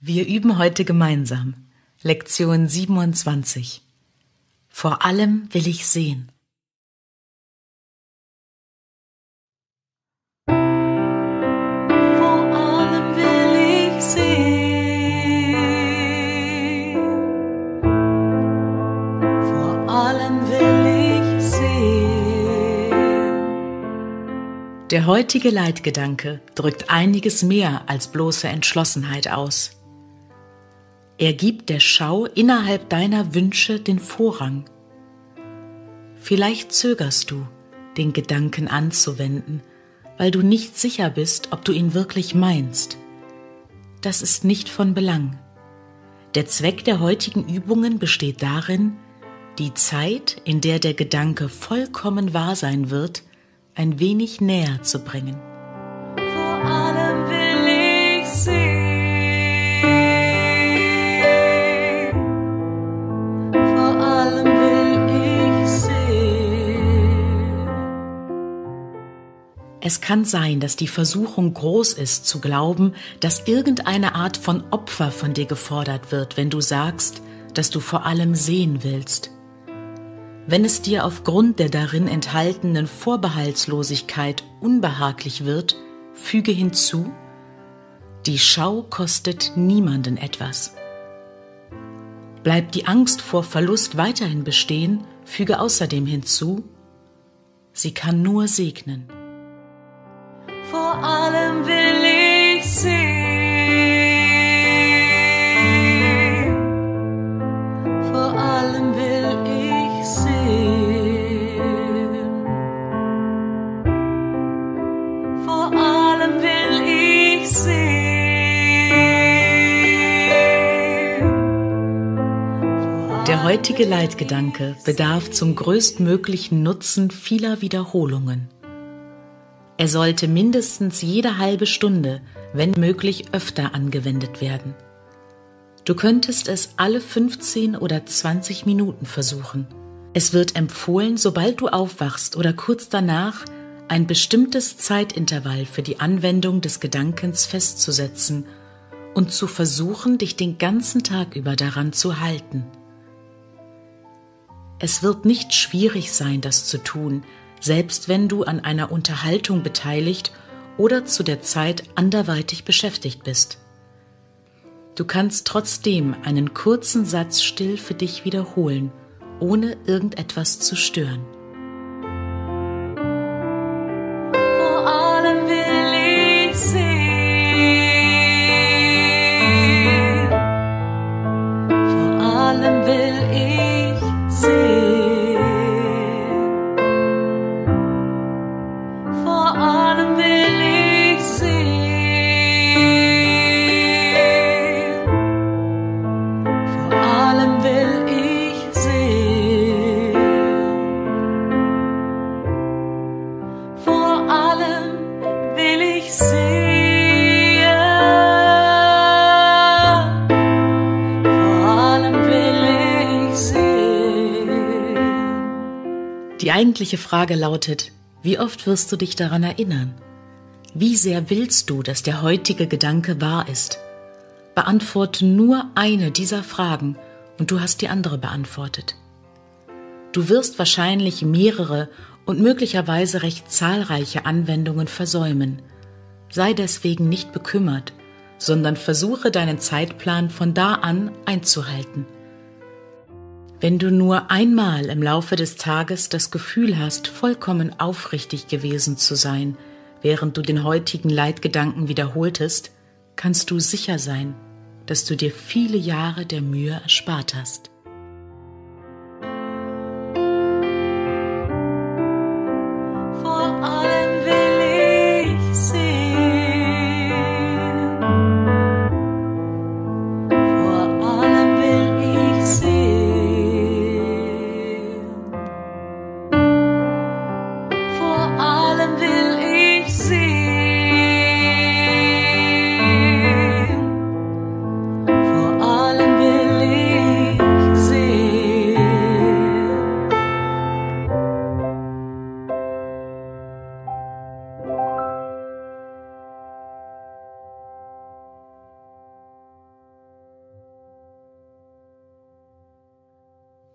Wir üben heute gemeinsam Lektion 27. Vor allem will ich sehen. Vor allem will ich sehen. Vor allem will ich sehen. Der heutige Leitgedanke drückt einiges mehr als bloße Entschlossenheit aus. Er gibt der Schau innerhalb deiner Wünsche den Vorrang. Vielleicht zögerst du, den Gedanken anzuwenden, weil du nicht sicher bist, ob du ihn wirklich meinst. Das ist nicht von Belang. Der Zweck der heutigen Übungen besteht darin, die Zeit, in der der Gedanke vollkommen wahr sein wird, ein wenig näher zu bringen. Es kann sein, dass die Versuchung groß ist zu glauben, dass irgendeine Art von Opfer von dir gefordert wird, wenn du sagst, dass du vor allem sehen willst. Wenn es dir aufgrund der darin enthaltenen Vorbehaltslosigkeit unbehaglich wird, füge hinzu, die Schau kostet niemanden etwas. Bleibt die Angst vor Verlust weiterhin bestehen, füge außerdem hinzu, sie kann nur segnen. Vor allem will ich sehen. Vor allem will ich sehen. Vor allem will ich sehen. Der heutige Leitgedanke bedarf zum größtmöglichen Nutzen vieler Wiederholungen. Er sollte mindestens jede halbe Stunde, wenn möglich öfter angewendet werden. Du könntest es alle 15 oder 20 Minuten versuchen. Es wird empfohlen, sobald du aufwachst oder kurz danach, ein bestimmtes Zeitintervall für die Anwendung des Gedankens festzusetzen und zu versuchen, dich den ganzen Tag über daran zu halten. Es wird nicht schwierig sein, das zu tun, selbst wenn du an einer Unterhaltung beteiligt oder zu der Zeit anderweitig beschäftigt bist. Du kannst trotzdem einen kurzen Satz still für dich wiederholen, ohne irgendetwas zu stören. Die eigentliche Frage lautet, wie oft wirst du dich daran erinnern? Wie sehr willst du, dass der heutige Gedanke wahr ist? Beantworte nur eine dieser Fragen und du hast die andere beantwortet. Du wirst wahrscheinlich mehrere und möglicherweise recht zahlreiche Anwendungen versäumen. Sei deswegen nicht bekümmert, sondern versuche deinen Zeitplan von da an einzuhalten. Wenn du nur einmal im Laufe des Tages das Gefühl hast, vollkommen aufrichtig gewesen zu sein, während du den heutigen Leitgedanken wiederholtest, kannst du sicher sein, dass du dir viele Jahre der Mühe erspart hast.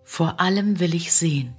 Vor allem will ich sehen.